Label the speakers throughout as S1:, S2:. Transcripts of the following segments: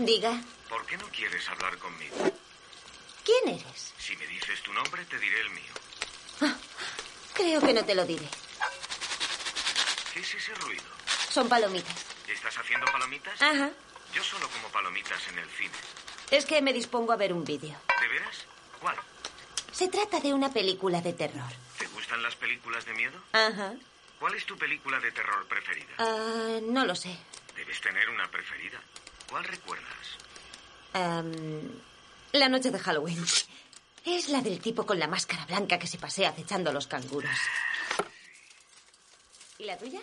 S1: Diga,
S2: ¿Por qué no quieres hablar conmigo?
S1: ¿quién eres?
S2: Si me dices tu nombre, te diré el mío.
S1: Creo que no te lo diré.
S2: ¿Qué es ese ruido?
S1: Son palomitas.
S2: ¿Estás haciendo palomitas?
S1: Ajá.
S2: Yo solo como palomitas en el cine.
S1: Es que me dispongo a ver un vídeo.
S2: ¿De veras? ¿Cuál?
S1: Se trata de una película de terror.
S2: ¿Te gustan las películas de miedo?
S1: Ajá.
S2: ¿Cuál es tu película de terror preferida?
S1: Ah, no lo sé.
S2: Debes tener una preferida. ¿Cuál recuerdas?
S1: Am, la noche de Halloween. Es la del tipo con la máscara blanca que se pasea acechando a los canguros. ¿Y la tuya?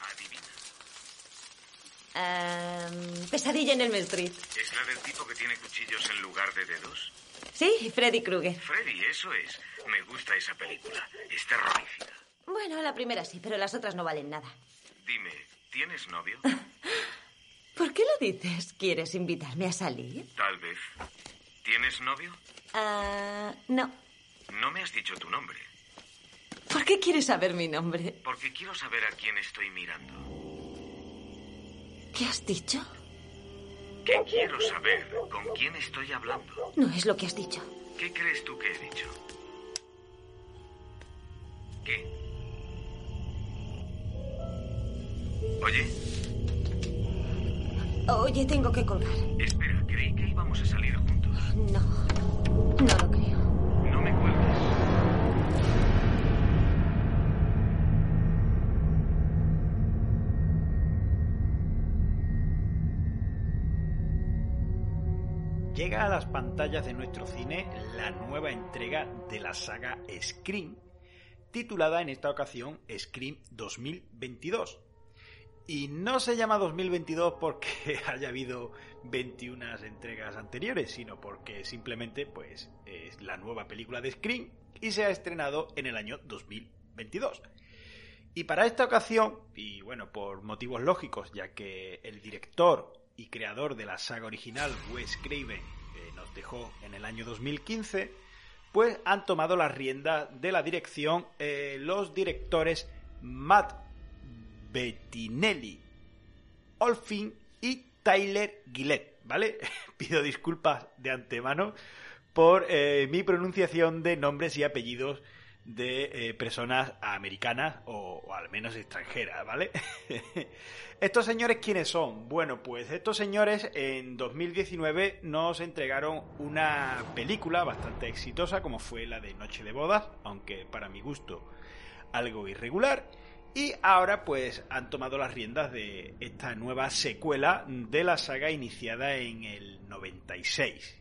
S2: Adivina.
S1: Am, pesadilla en el Street.
S2: ¿Es la del tipo que tiene cuchillos en lugar de dedos?
S1: Sí, Freddy Krueger.
S2: Freddy, eso es. Me gusta esa película. Es terrorífica.
S1: Bueno, la primera sí, pero las otras no valen nada.
S2: Dime, ¿tienes novio?
S1: ¿Por qué lo dices? ¿Quieres invitarme a salir?
S2: Tal vez. ¿Tienes novio?
S1: Ah, no.
S2: No me has dicho tu nombre.
S1: ¿Por qué quieres saber mi nombre?
S2: Porque quiero saber a quién estoy mirando.
S1: ¿Qué has dicho?
S2: Que quiero saber con quién estoy hablando.
S1: No es lo que has dicho.
S2: ¿Qué crees tú que he dicho? ¿Qué? Oye,
S1: Oye, tengo que colgar.
S2: espera, creí que íbamos a salir juntos.
S1: No, no lo creo.
S2: No me cuelgues.
S3: Llega a las pantallas de nuestro cine la nueva entrega de la saga Scream, titulada en esta ocasión Scream 2022. Y no se llama 2022 porque haya habido 21 entregas anteriores, sino porque simplemente pues es la nueva película de Scream y se ha estrenado en el año 2022. Y para esta ocasión, y bueno, por motivos lógicos, ya que el director y creador de la saga original, Wes Craven, eh, nos dejó en el año 2015, pues han tomado las riendas de la dirección eh, los directores Matt Bettinelli, Olfin y Tyler Gillette, ¿vale? Pido disculpas de antemano por eh, mi pronunciación de nombres y apellidos de eh, personas americanas o, o al menos extranjeras, ¿vale? ¿Estos señores quiénes son? Bueno, pues estos señores en 2019 nos entregaron una película bastante exitosa como fue la de Noche de Bodas, aunque para mi gusto algo irregular. Y ahora pues han tomado las riendas de esta nueva secuela de la saga iniciada en el 96.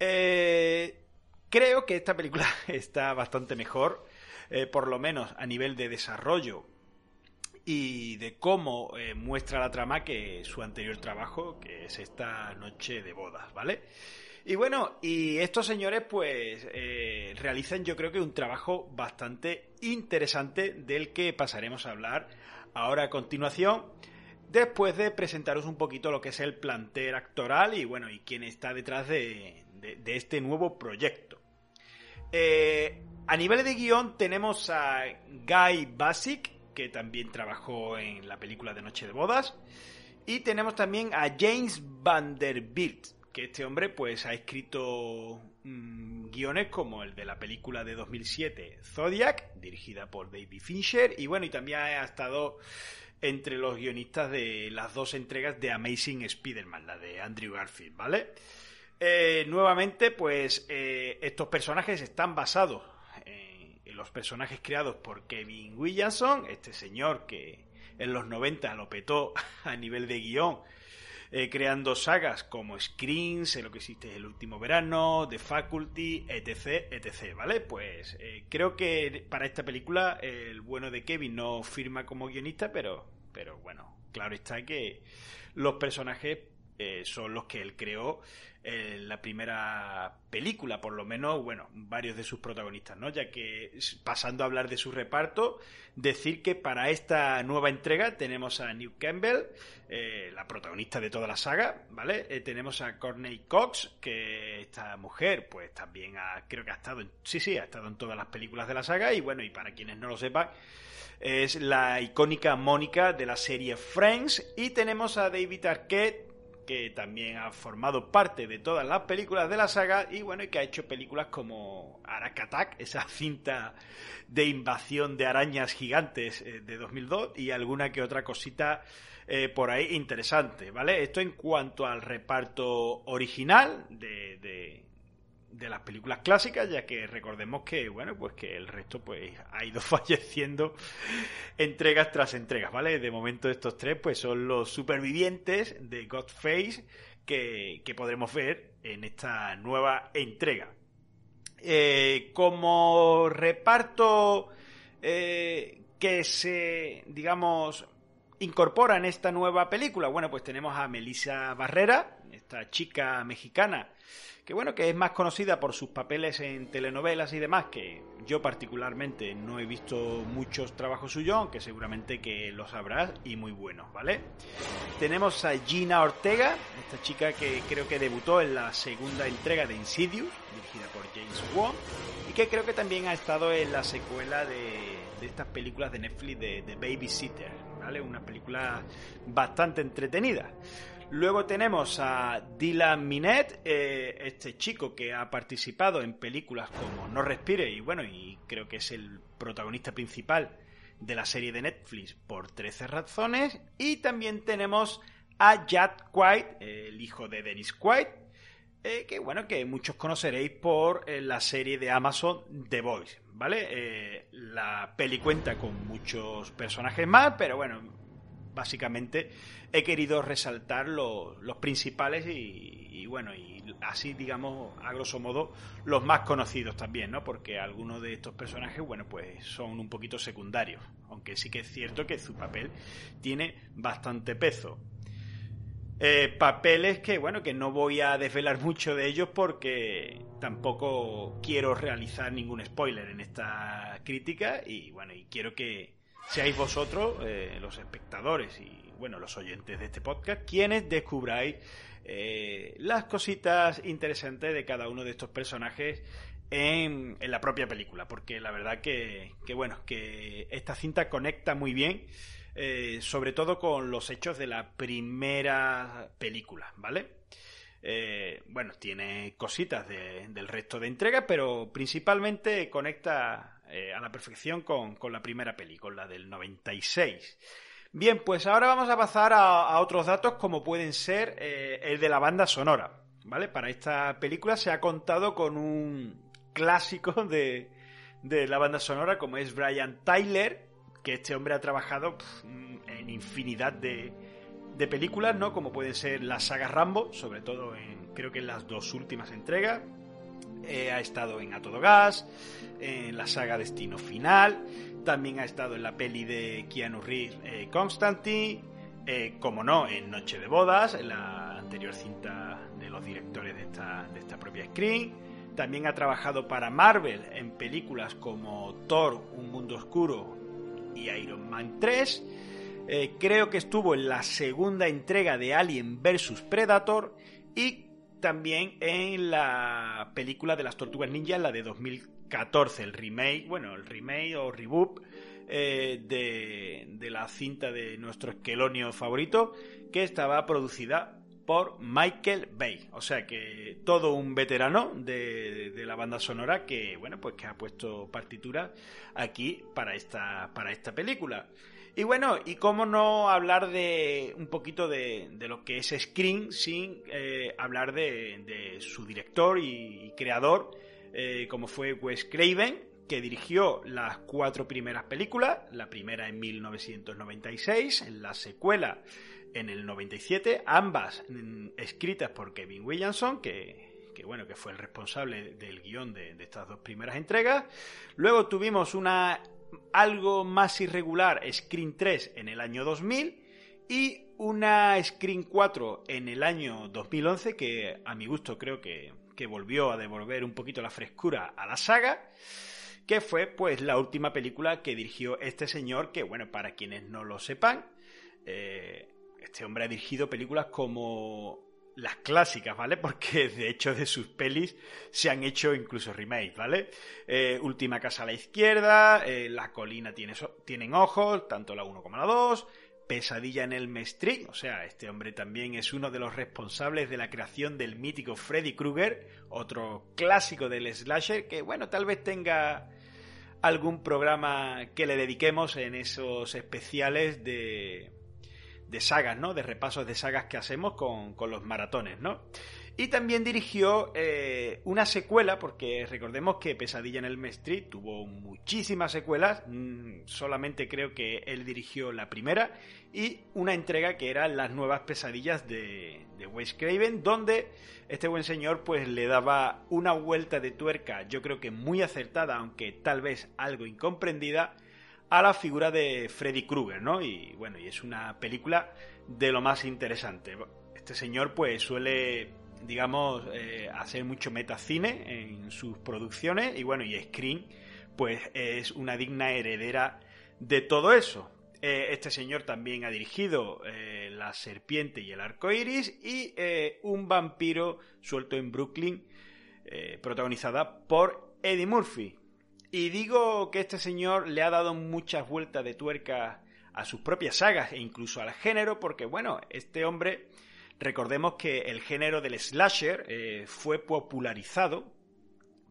S3: Eh, creo que esta película está bastante mejor, eh, por lo menos a nivel de desarrollo y de cómo eh, muestra la trama que su anterior trabajo, que es esta noche de bodas, ¿vale? Y bueno, y estos señores pues eh, realizan yo creo que un trabajo bastante interesante del que pasaremos a hablar ahora a continuación, después de presentaros un poquito lo que es el plantel actoral y bueno, y quién está detrás de, este nuevo proyecto. Eh, a nivel de guion tenemos a Guy Basic, que también trabajó en la película de Noche de Bodas. Y tenemos también a James Vanderbilt, que este hombre pues ha escrito mm, guiones como el de la película de 2007 Zodiac, dirigida por David Fincher. Y bueno, y también ha estado entre los guionistas de las dos entregas de Amazing Spider-Man, la de Andrew Garfield, ¿vale? Eh, nuevamente, pues eh, estos personajes están basados en, en los personajes creados por Kevin Williamson, este señor que en los 90 lo petó a nivel de guion eh, creando sagas como Scream, Sé lo que existe el último verano, The Faculty, etc, etc, ¿vale? Pues eh, creo que para esta película el bueno de Kevin no firma como guionista, pero, pero bueno, claro está que los personajes eh, son los que él creó en la primera película, por lo menos, bueno, varios de sus protagonistas, ¿no? Ya que, pasando a hablar de su reparto, decir que para esta nueva entrega tenemos a New Campbell, eh, la protagonista de toda la saga, ¿vale? Eh, tenemos a Courtney Cox, que esta mujer, pues también ha, creo que ha estado, en, sí, sí, ha estado en todas las películas de la saga, y bueno, y para quienes no lo sepan, es la icónica Mónica de la serie Friends, y tenemos a David Arquette, que también ha formado parte de todas las películas de la saga y bueno, y que ha hecho películas como Arakatak, esa cinta de invasión de arañas gigantes eh, de 2002 y alguna que otra cosita eh, por ahí interesante, ¿vale? Esto en cuanto al reparto original de, de las películas clásicas, ya que recordemos que, bueno, pues que el resto pues ha ido falleciendo entregas tras entregas, ¿vale? De momento estos tres pues son los supervivientes de Godface que, que podremos ver en esta nueva entrega. Eh, como reparto eh, que se, digamos, incorpora en esta nueva película, bueno, pues tenemos a Melissa Barrera, esta chica mexicana que bueno, que es más conocida por sus papeles en telenovelas y demás, que yo particularmente no he visto muchos trabajos suyos, aunque seguramente que lo sabrás y muy buenos, ¿vale? Tenemos a Gina Ortega, esta chica que creo que debutó en la segunda entrega de Insidious, dirigida por James Wan, y que creo que también ha estado en la secuela de, estas películas de Netflix de, de Babysitter, ¿vale? Una película bastante entretenida. Luego tenemos a Dylan Minet, eh, este chico que ha participado en películas como No Respire y bueno, y creo que es el protagonista principal de la serie de Netflix por 13 razones. Y también tenemos a Jack White, el hijo de Dennis White, eh, que bueno, que muchos conoceréis por eh, la serie de Amazon The Voice, ¿vale? la peli cuenta con muchos personajes más, pero bueno, básicamente he querido resaltar los, principales y, bueno, y así digamos, a grosso modo, los más conocidos también, ¿no? Porque algunos de estos personajes, bueno, pues son un poquito secundarios, aunque sí que es cierto que su papel tiene bastante peso. Eh, papeles que, bueno, que no voy a desvelar mucho de ellos porque tampoco quiero realizar ningún spoiler en esta crítica y, bueno, y quiero que, seáis vosotros, eh, los espectadores y bueno, los oyentes de este podcast, quienes descubráis eh, las cositas interesantes de cada uno de estos personajes en, la propia película, porque la verdad que, bueno, que esta cinta conecta muy bien, eh, sobre todo con los hechos de la primera película, ¿vale? bueno, tiene cositas del resto de entregas, pero principalmente conecta eh, a la perfección con, la primera película, del 96. Bien, pues ahora vamos a pasar a, otros datos como pueden ser eh, el de la banda sonora. ¿Vale? Para esta película se ha contado con un clásico de, la banda sonora como es Brian Tyler, que este hombre ha trabajado en infinidad de, de películas, ¿no? Como pueden ser las sagas Rambo, sobre todo en creo que en las dos últimas entregas, eh, ha estado en A Todo Gas, en la saga Destino Final, también ha estado en la peli de Keanu Reeves, eh, Constantine, eh, como no, en Noche de Bodas, en la anterior cinta de los directores de esta, de esta propia screen. También ha trabajado para Marvel en películas como Thor, Un Mundo Oscuro y Iron Man 3. creo que estuvo en la segunda entrega de Alien vs Predator y también en la película de las Tortugas Ninja, la de 2014, el remake, bueno, el remake o reboot eh, de, la cinta de nuestro esquelonio favorito, que estaba producida por Michael Bay. O sea que todo un veterano de, de, la banda sonora que, bueno, pues que ha puesto partitura aquí para esta, para esta película. Y bueno, y cómo no hablar de un poquito de, lo que es Screen sin eh, hablar de, su director y, creador, eh, como fue Wes Craven, que dirigió las cuatro primeras películas, la primera en 1996, la secuela en el 97, ambas escritas por Kevin Williamson, que, que, bueno, que fue el responsable del guion de, de, estas dos primeras entregas. Luego tuvimos una algo más irregular Screen 3 en el año 2000 y una Screen 4 en el año 2011 que a mi gusto creo que, que volvió a devolver un poquito la frescura a la saga que fue pues la última película que dirigió este señor que bueno para quienes no lo sepan eh, este hombre ha dirigido películas como las clásicas, ¿vale? Porque de hecho de sus pelis se han hecho incluso remakes, ¿vale? Eh, Última casa a la izquierda, eh, La colina tiene tienen ojos, tanto la 1 como la 2, Pesadilla en el Street, o sea, este hombre también es uno de los responsables de la creación del mítico Freddy Krueger, otro clásico del slasher que, bueno, tal vez tenga algún programa que le dediquemos en esos especiales de de sagas, ¿no? De repasos de sagas que hacemos con, con los maratones, ¿no? Y también dirigió eh, una secuela, porque recordemos que Pesadilla en el Street tuvo muchísimas secuelas, mm, solamente creo que él dirigió la primera, y una entrega que era Las nuevas pesadillas de, de Wes Craven, donde este buen señor pues le daba una vuelta de tuerca, yo creo que muy acertada, aunque tal vez algo incomprendida, a la figura de Freddy Krueger, ¿no? Y bueno, y es una película de lo más interesante. Este señor pues suele, digamos, eh, hacer mucho metacine en sus producciones y bueno, y Screen pues es una digna heredera de todo eso. Eh, este señor también ha dirigido eh, La serpiente y el arco iris y Un vampiro suelto en Brooklyn, protagonizada por Eddie Murphy. Y digo que este señor le ha dado muchas vueltas de tuerca a sus propias sagas e incluso al género, porque bueno, este hombre, recordemos que el género del slasher eh, fue popularizado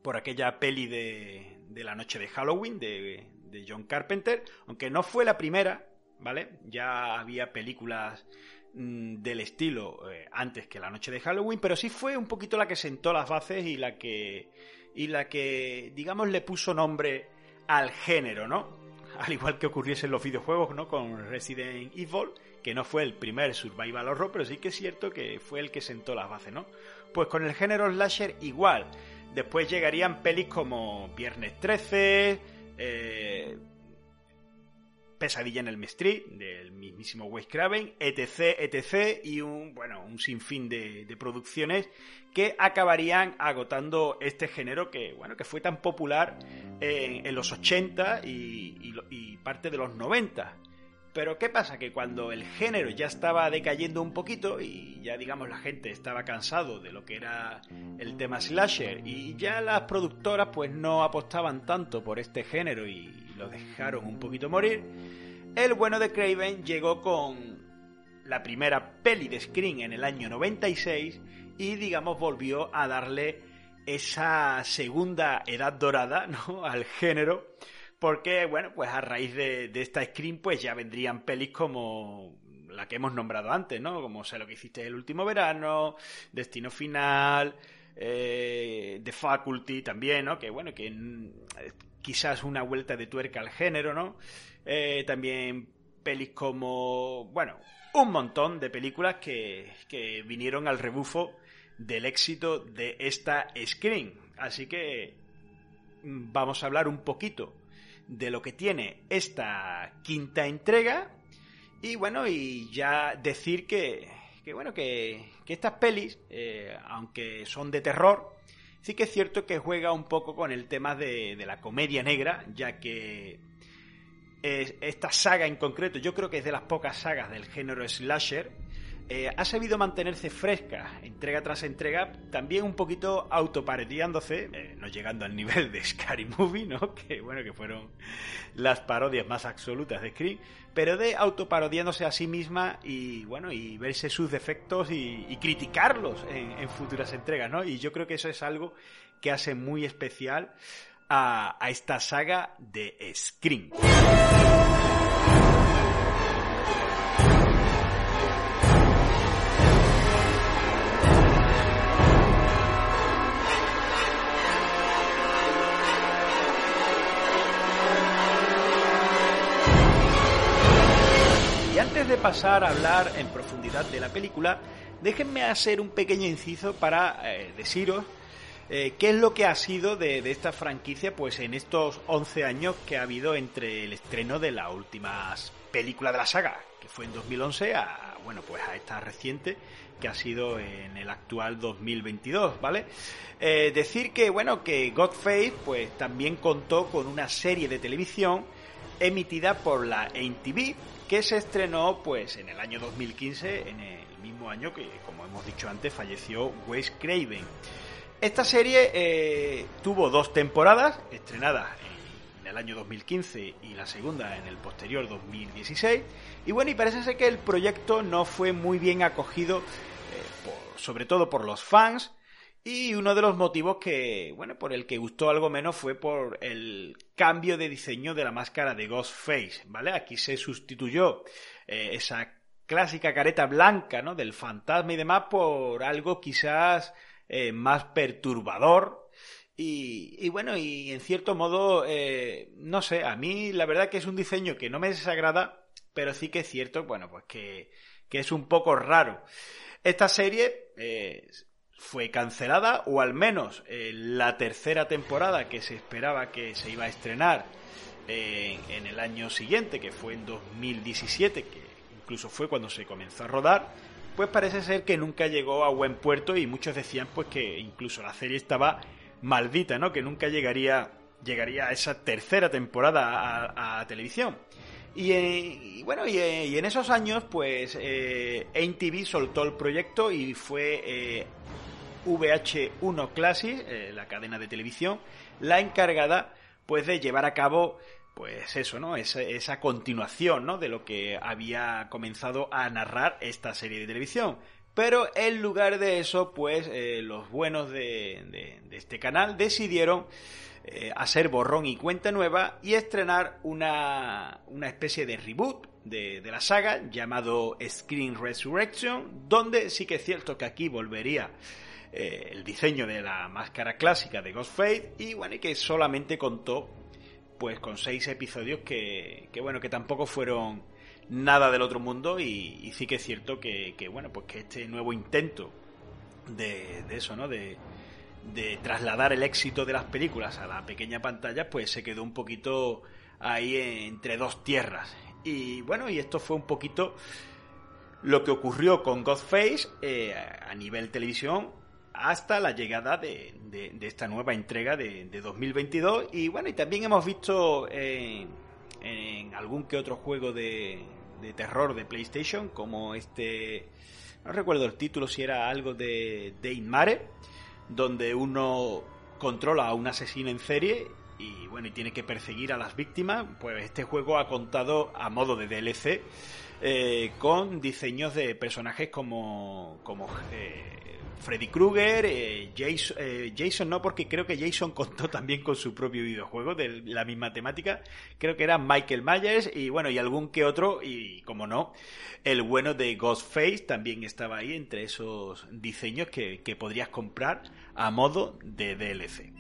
S3: por aquella peli de, de la noche de Halloween de, de, John Carpenter, aunque no fue la primera, ¿vale? Ya había películas mm, del estilo eh, antes que la noche de Halloween, pero sí fue un poquito la que sentó las bases y la que y la que, digamos, le puso nombre al género, ¿no? Al igual que ocurriese en los videojuegos, ¿no? Con Resident Evil, que no fue el primer survival horror, pero sí que es cierto que fue el que sentó las bases, ¿no? Pues con el género slasher igual. Después llegarían pelis como Viernes 13, eh, Pesadilla en el Street, del mismísimo Wes Craven, etc, etc, y un, bueno, un sinfín de, de, producciones que acabarían agotando este género que, bueno, que fue tan popular en, los 80 y, y, y, parte de los 90. Pero ¿qué pasa? Que cuando el género ya estaba decayendo un poquito y ya digamos la gente estaba cansado de lo que era el tema slasher y ya las productoras pues no apostaban tanto por este género y lo dejaron un poquito morir, el bueno de Craven llegó con la primera peli de Scream en el año 96 y digamos volvió a darle esa segunda edad dorada ¿no? al género porque bueno pues a raíz de, de, esta Scream pues ya vendrían pelis como la que hemos nombrado antes no como sé lo que hiciste el último verano Destino Final eh, The Faculty también no que bueno que quizás una vuelta de tuerca al género, ¿no? Eh, también pelis como, bueno, un montón de películas que, que vinieron al rebufo del éxito de esta Screen. Así que mm, vamos a hablar un poquito de lo que tiene esta quinta entrega y bueno, y ya decir que, que bueno, que, estas pelis, eh, aunque son de terror, Sí que es cierto que juega un poco con el tema de, de la comedia negra, ya que esta saga en concreto, yo creo que es de las pocas sagas del género slasher, eh, ha sabido mantenerse fresca entrega tras entrega, también un poquito autoparodiándose, eh, no llegando al nivel de Scary Movie, ¿no? Que bueno, que fueron las parodias más absolutas de Scream, pero de autoparodiándose a sí misma y bueno, y verse sus defectos y, criticarlos en, en, futuras entregas, ¿no? Y yo creo que eso es algo que hace muy especial a, a esta saga de Scream. De pasar a hablar en profundidad de la película, déjenme hacer un pequeño inciso para eh, deciros eh, qué es lo que ha sido de, esta franquicia pues en estos 11 años que ha habido entre el estreno de la última película de la saga, que fue en 2011, a, bueno, pues a esta reciente, que ha sido en el actual 2022, ¿vale? Eh, decir que, bueno, que Godface, pues también contó con una serie de televisión emitida por la AIM-TV, que se estrenó, pues, en el año 2015, en el mismo año que, como hemos dicho antes, falleció Wes Craven. Esta serie eh, tuvo dos temporadas, estrenadas en el año 2015 y la segunda en el posterior 2016. Y bueno, y parece ser que el proyecto no fue muy bien acogido, eh, sobre todo por los fans. Y uno de los motivos que, bueno, por el que gustó algo menos fue por el cambio de diseño de la máscara de Ghostface, ¿vale? Aquí se sustituyó eh, esa clásica careta blanca, ¿no? Del fantasma y demás por algo quizás eh, más perturbador. Y, bueno, y en cierto modo, eh, no sé, a mí la verdad que es un diseño que no me desagrada, pero sí que es cierto, bueno, pues que, es un poco raro. Esta serie eh, fue cancelada, o al menos la tercera temporada que se esperaba que se iba a estrenar en el año siguiente, que fue en 2017, que incluso fue cuando se comenzó a rodar, pues parece ser que nunca llegó a buen puerto y muchos decían pues que incluso la serie estaba maldita, ¿no? Que nunca llegaría, llegaría a esa tercera temporada a, televisión. Eh, y, bueno, eh, y, en esos años, pues eh, soltó el proyecto y fue eh, VH1 Classic, la cadena de televisión, la encargada pues de llevar a cabo pues eso, ¿no? Esa, esa continuación, ¿no? De lo que había comenzado a narrar esta serie de televisión. Pero en lugar de eso, pues eh, los buenos de, este canal decidieron eh, hacer borrón y cuenta nueva y estrenar una, una especie de reboot de, la saga llamado Screen Resurrection, donde sí que es cierto que aquí volvería eh, el diseño de la máscara clásica de Ghostface y bueno, y que solamente contó pues con seis episodios que, bueno, que tampoco fueron nada del otro mundo y, sí que es cierto que, bueno, pues que este nuevo intento de, eso, ¿no? De, de trasladar el éxito de las películas a la pequeña pantalla, pues se quedó un poquito ahí entre dos tierras. Y bueno, y esto fue un poquito lo que ocurrió con Godface eh, a nivel televisión hasta la llegada de, esta nueva entrega de, 2022. Y bueno, y también hemos visto en, algún que otro juego de, terror de PlayStation, como este, no recuerdo el título, si era algo de, de Inmare, donde uno controla a un asesino en serie y bueno, y tiene que perseguir a las víctimas, pues este juego ha contado a modo de DLC eh, con diseños de personajes como, como eh, Freddy Krueger, eh, Jason, eh, Jason, no, porque creo que Jason contó también con su propio videojuego de la misma temática. Creo que era Michael Myers y bueno, y algún que otro, y como no, el bueno de Ghostface también estaba ahí entre esos diseños que, que podrías comprar a modo de DLC.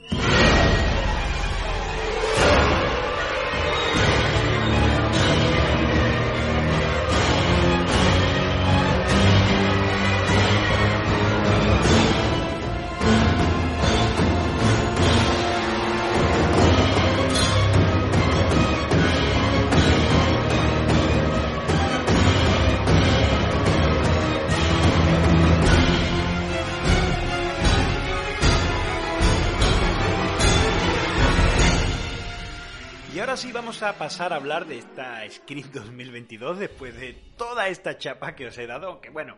S3: A pasar a hablar de esta Screen 2022 después de toda esta chapa que os he dado, aunque bueno,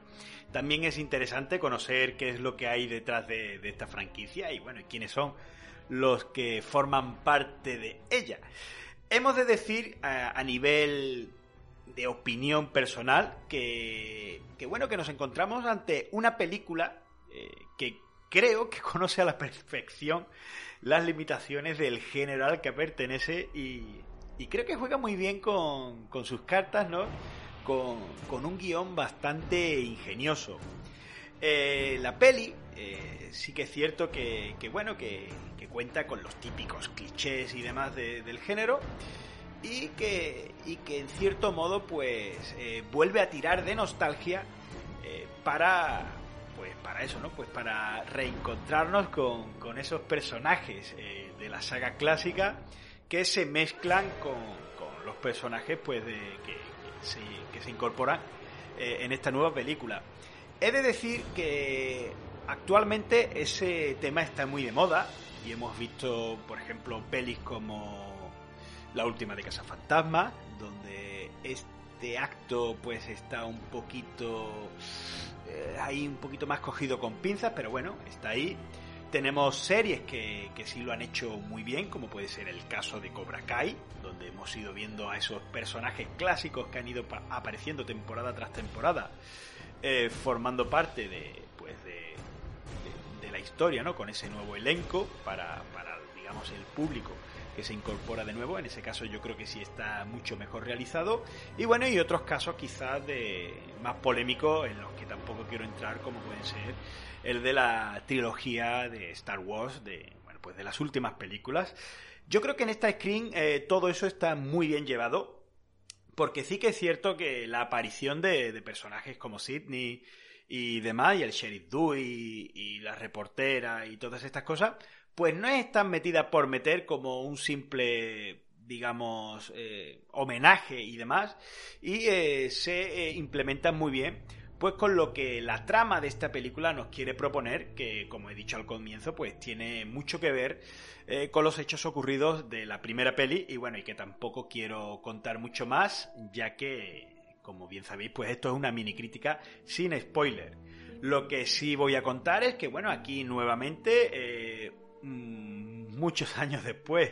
S3: también es interesante conocer qué es lo que hay detrás de, esta franquicia y bueno, quiénes son los que forman parte de ella. Hemos de decir a, nivel de opinión personal que, bueno, que nos encontramos ante una película eh, que creo que conoce a la perfección las limitaciones del género al que pertenece y, creo que juega muy bien con, sus cartas, ¿no? Con, un guion bastante ingenioso. Eh, la peli eh, sí que es cierto que, bueno, que, cuenta con los típicos clichés y demás del género, y que, y que en cierto modo pues eh, vuelve a tirar de nostalgia para pues para eso, ¿no? Pues para reencontrarnos con, con esos personajes de la saga clásica que se mezclan con, con los personajes pues de, que, se, incorporan en esta nueva película. He de decir que actualmente ese tema está muy de moda y hemos visto, por ejemplo, pelis como La última de Casa Fantasma, donde este acto pues está un poquito eh, ahí un poquito más cogido con pinzas, pero bueno, está ahí. Tenemos series que, que sí lo han hecho muy bien, como puede ser el caso de Cobra Kai, donde hemos ido viendo a esos personajes clásicos que han ido apareciendo temporada tras temporada, eh, formando parte de, pues de, de, de, la historia, ¿no? Con ese nuevo elenco para, para, digamos, el público que se incorpora de nuevo. En ese caso yo creo que sí está mucho mejor realizado. Y bueno, y otros casos quizás de más polémicos en los que tampoco quiero entrar, como pueden ser el de la trilogía de Star Wars, de, bueno, pues de las últimas películas. Yo creo que en esta screen eh, todo eso está muy bien llevado. Porque sí que es cierto que la aparición de, de personajes como Sidney y demás, y el sheriff Dewey y la reportera y todas estas cosas, pues no es tan metida por meter como un simple digamos, eh, homenaje y demás, y eh, se eh, implementan muy bien, pues con lo que la trama de esta película nos quiere proponer, que como he dicho al comienzo, pues tiene mucho que ver con los hechos ocurridos de la primera peli, y bueno, y que tampoco quiero contar mucho más, ya que, como bien sabéis, pues esto es una mini crítica sin spoiler. Lo que sí voy a contar es que, bueno, aquí nuevamente muchos años después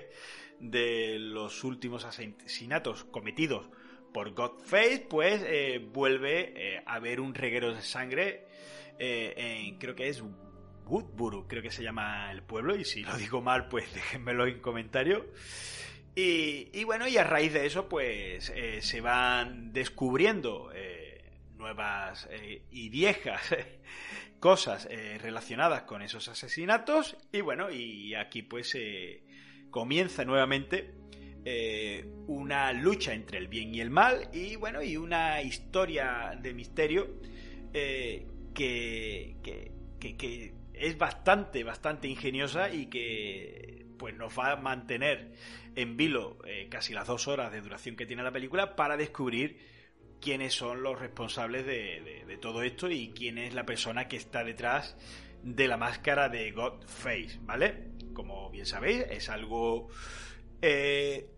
S3: de los últimos asesinatos cometidos por Godface, pues eh, vuelve eh, a haber un reguero de sangre eh, en, creo que es Woodburu, creo que se llama el pueblo, y si lo digo mal, pues déjenmelo en comentarios. Y, bueno, y a raíz de eso, pues se van descubriendo nuevas y viejas cosas eh, relacionadas con esos asesinatos. Y bueno, y aquí pues eh, comienza nuevamente eh, una lucha entre el bien y el mal. Y bueno, y una historia de misterio que, que, que, que, es bastante, bastante ingeniosa y que pues nos va a mantener en vilo casi las dos horas de duración que tiene la película para descubrir quiénes son los responsables de, de, todo esto y quién es la persona que está detrás de la máscara de Godface, ¿vale? Como bien sabéis, es algo eh,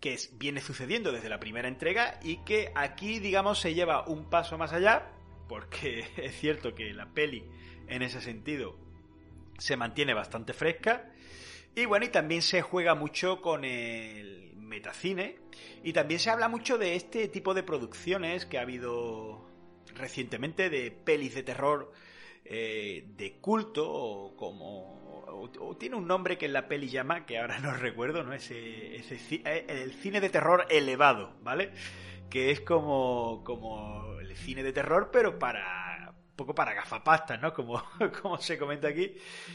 S3: que es, viene sucediendo desde la primera entrega y que aquí, digamos, se lleva un paso más allá, porque es cierto que la peli, en ese sentido, se mantiene bastante fresca. Y bueno, y también se juega mucho con el metacine. Y también se habla mucho de este tipo de producciones que ha habido recientemente de pelis de terror eh, de culto o como o, tiene un nombre que en la peli llama que ahora no recuerdo no ese eh, el cine de terror elevado vale que es como como el cine de terror pero para un poco para gafapastas no como como se comenta aquí.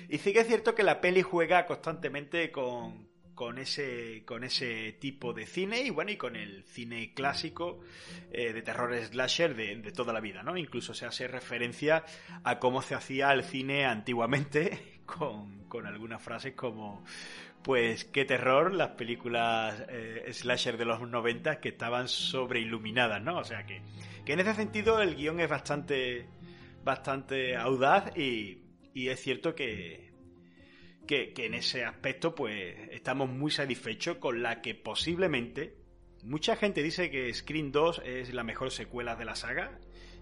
S3: Y sí que es cierto que la peli juega constantemente con con ese, con ese tipo de cine y bueno, y con el cine clásico eh, de terror slasher de, de, toda la vida, ¿no? Incluso se hace referencia a cómo se hacía el cine antiguamente con, con algunas frases como pues qué terror las películas eh, slasher de los 90 que estaban sobreiluminadas, ¿no? O sea que, que en ese sentido el guion es bastante bastante audaz y, y es cierto que, que, en ese aspecto pues estamos muy satisfechos con la que posiblemente mucha gente dice que Scream 2 es la mejor secuela de la saga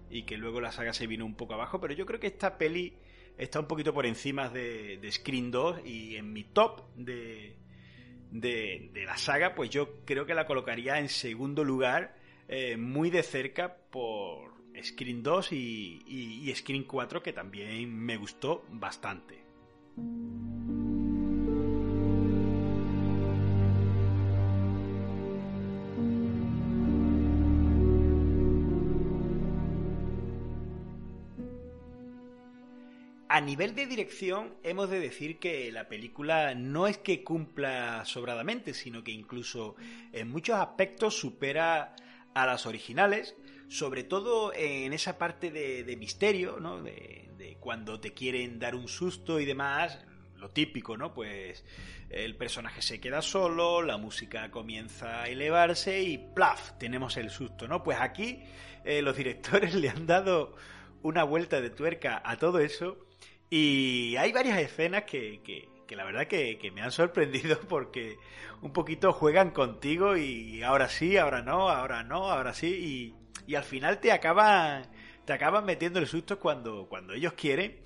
S3: y que luego la saga se vino un poco abajo, pero yo creo que esta peli está un poquito por encima de, de Scream 2 y en mi top de, de, de, la saga pues yo creo que la colocaría en segundo lugar eh, muy de cerca por Scream 2 y, y, y Scream 4 que también me gustó bastante. A nivel de dirección, hemos de decir que la película no es que cumpla sobradamente, sino que incluso en muchos aspectos supera a las originales, sobre todo en esa parte de, misterio, ¿no? De, cuando te quieren dar un susto y demás, lo típico, ¿no? Pues el personaje se queda solo, la música comienza a elevarse y ¡plaf! tenemos el susto, ¿no? Pues aquí eh, los directores le han dado una vuelta de tuerca a todo eso y hay varias escenas que, que, la verdad que, me han sorprendido porque un poquito juegan contigo y ahora sí, ahora no, ahora no, ahora sí y, y al final te acaban te acaban metiendo el susto cuando, cuando ellos quieren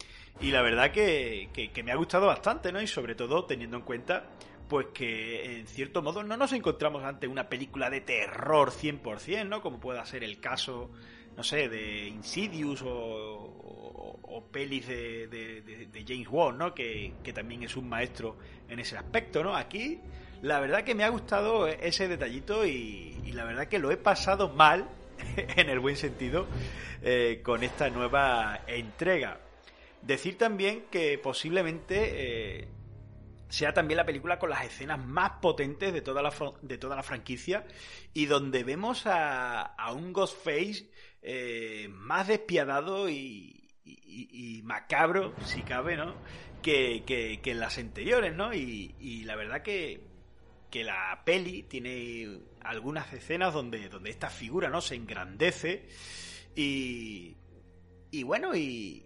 S3: y la verdad que, que, me ha gustado bastante, ¿no? Y sobre todo teniendo en cuenta pues que en cierto modo no nos encontramos ante una película de terror 100%, ¿no? Como pueda ser el caso, no sé, de Insidious o, pelis de, de, James Wan, ¿no? Que, que, también es un maestro en ese aspecto, ¿no? Aquí la verdad que me ha gustado ese detallito y, la verdad que lo he pasado mal, en el buen sentido, eh, con esta nueva entrega. Decir también que posiblemente eh, sea también la película con las escenas más potentes de toda la, de toda la franquicia y donde vemos a, un Ghostface eh, más despiadado y, macabro, si cabe, ¿no? Que, en las anteriores, ¿no? Y, la verdad que, que la peli tiene algunas escenas donde, donde esta figura, ¿no? Se engrandece y, y bueno, y,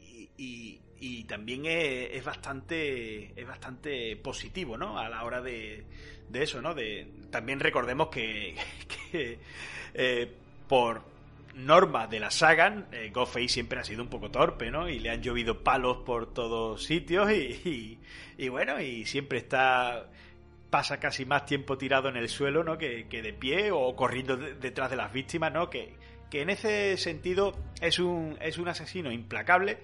S3: y también es, bastante es bastante positivo no a la hora de, de eso no de también recordemos que, eh, por norma de la saga eh, siempre ha sido un poco torpe no y le han llovido palos por todos sitios y, bueno y siempre está pasa casi más tiempo tirado en el suelo no que, que de pie o corriendo detrás de las víctimas no que, que en ese sentido es un es un asesino implacable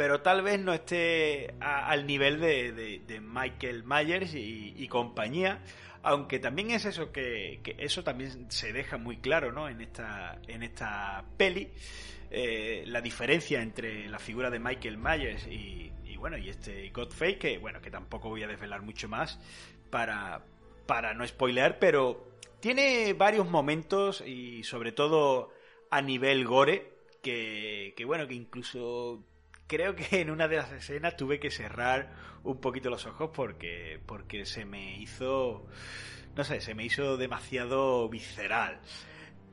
S3: pero tal vez no esté al nivel de, Michael Myers y, compañía, aunque también es eso que, eso también se deja muy claro ¿no? en, esta, en esta peli, eh, la diferencia entre la figura de Michael Myers y, bueno, y este Godfrey, que bueno, que tampoco voy a desvelar mucho más para, para no spoilear, pero tiene varios momentos y sobre todo a nivel gore, que, que bueno, que incluso creo que en una de las escenas tuve que cerrar un poquito los ojos porque, porque se me hizo, no sé, se me hizo demasiado visceral.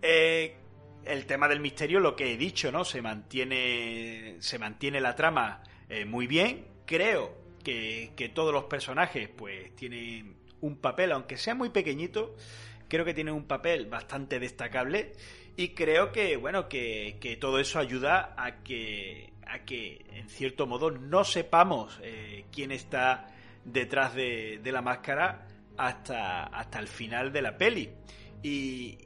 S3: Eh, el tema del misterio, lo que he dicho, ¿no? Se mantiene, se mantiene la trama eh, muy bien. Creo que, que, todos los personajes, pues, tienen un papel, aunque sea muy pequeñito, creo que tienen un papel bastante destacable. Y creo que, bueno, que, que todo eso ayuda a que a que, en cierto modo, no sepamos eh, quién está detrás de, la máscara hasta, hasta el final de la peli. Y,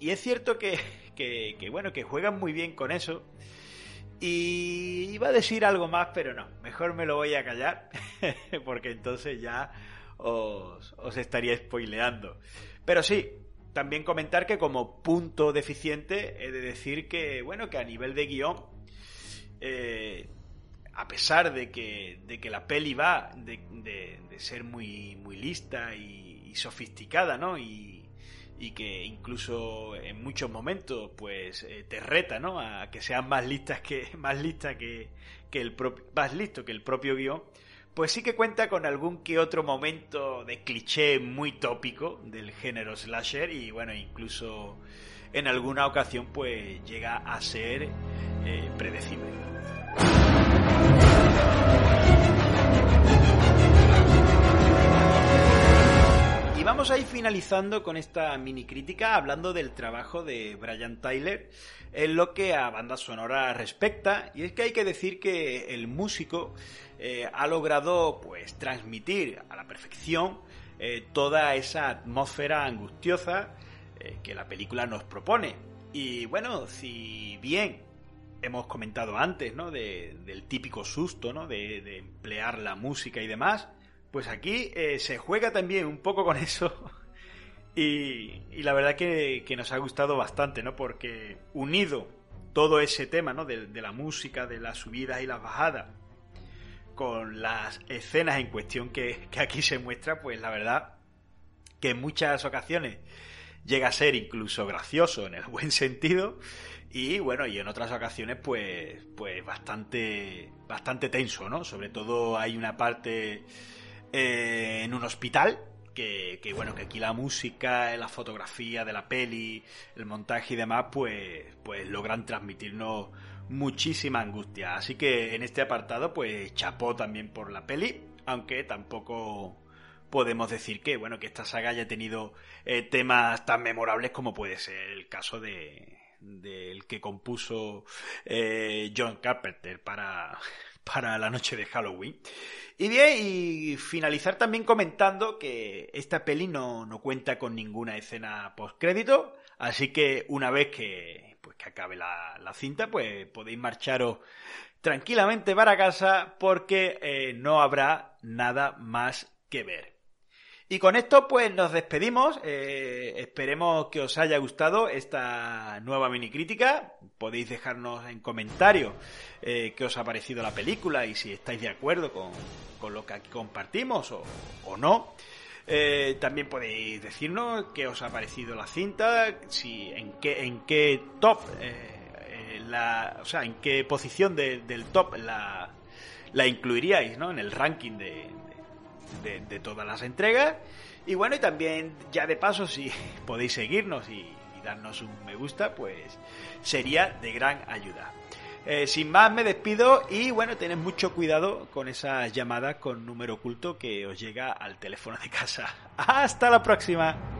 S3: es cierto que, que, bueno, que juegan muy bien con eso. Y iba a decir algo más, pero no, mejor me lo voy a callar, porque entonces ya os, os estaría spoileando. Pero sí, también comentar que como punto deficiente he de decir que, bueno, que a nivel de guion eh, a pesar de que, de que la peli va de, ser muy, muy lista y, sofisticada, ¿no? Y, que incluso en muchos momentos pues eh, te reta, ¿no? A que sean más listas que más que, que el propio más listo que el propio guion, pues sí que cuenta con algún que otro momento de cliché muy tópico del género slasher y bueno, incluso en alguna ocasión pues llega a ser eh, predecible. Y vamos a ir finalizando con esta mini crítica hablando del trabajo de Brian Tyler en lo que a banda sonora respecta. Y es que hay que decir que el músico eh, ha logrado pues transmitir a la perfección eh, toda esa atmósfera angustiosa eh, que la película nos propone. Y bueno, si bien hemos comentado antes, ¿no? del típico susto, ¿no? De, emplear la música y demás. Pues aquí eh, se juega también un poco con eso. Y, la verdad que, nos ha gustado bastante, ¿no? Porque unido todo ese tema, ¿no? De, la música, de las subidas y las bajadas, con las escenas en cuestión que, que aquí se muestra, pues la verdad que en muchas ocasiones llega a ser incluso gracioso en el buen sentido y bueno y en otras ocasiones pues pues bastante bastante tenso no sobre todo hay una parte eh, en un hospital que, que, bueno que aquí la música la fotografía de la peli el montaje y demás pues pues logran transmitirnos muchísima angustia. Así que en este apartado pues chapó también por la peli aunque tampoco podemos decir que, bueno, que esta saga haya tenido eh, temas tan memorables como puede ser el caso de del que compuso eh, John Carpenter para, para la noche de Halloween. Y bien, y finalizar también comentando que esta peli no, no cuenta con ninguna escena postcrédito, así que una vez que, pues, que acabe la, la cinta, pues podéis marcharos tranquilamente para casa porque eh, no habrá nada más que ver. Y con esto pues nos despedimos. Eh, esperemos que os haya gustado esta nueva mini crítica. Podéis dejarnos en comentarios eh, qué os ha parecido la película y si estáis de acuerdo con, con lo que aquí compartimos o, o no. Eh, también podéis decirnos qué os ha parecido la cinta, si en qué en qué top, la, o sea, en qué posición de, del top la, la incluiríais, ¿no? En el ranking de, de, todas las entregas. Y bueno, y también ya de paso, si podéis seguirnos y, y darnos un me gusta, pues sería de gran ayuda. Eh, sin más, me despido y bueno, tened mucho cuidado con esas llamadas con número oculto que os llega al teléfono de casa. Hasta la próxima.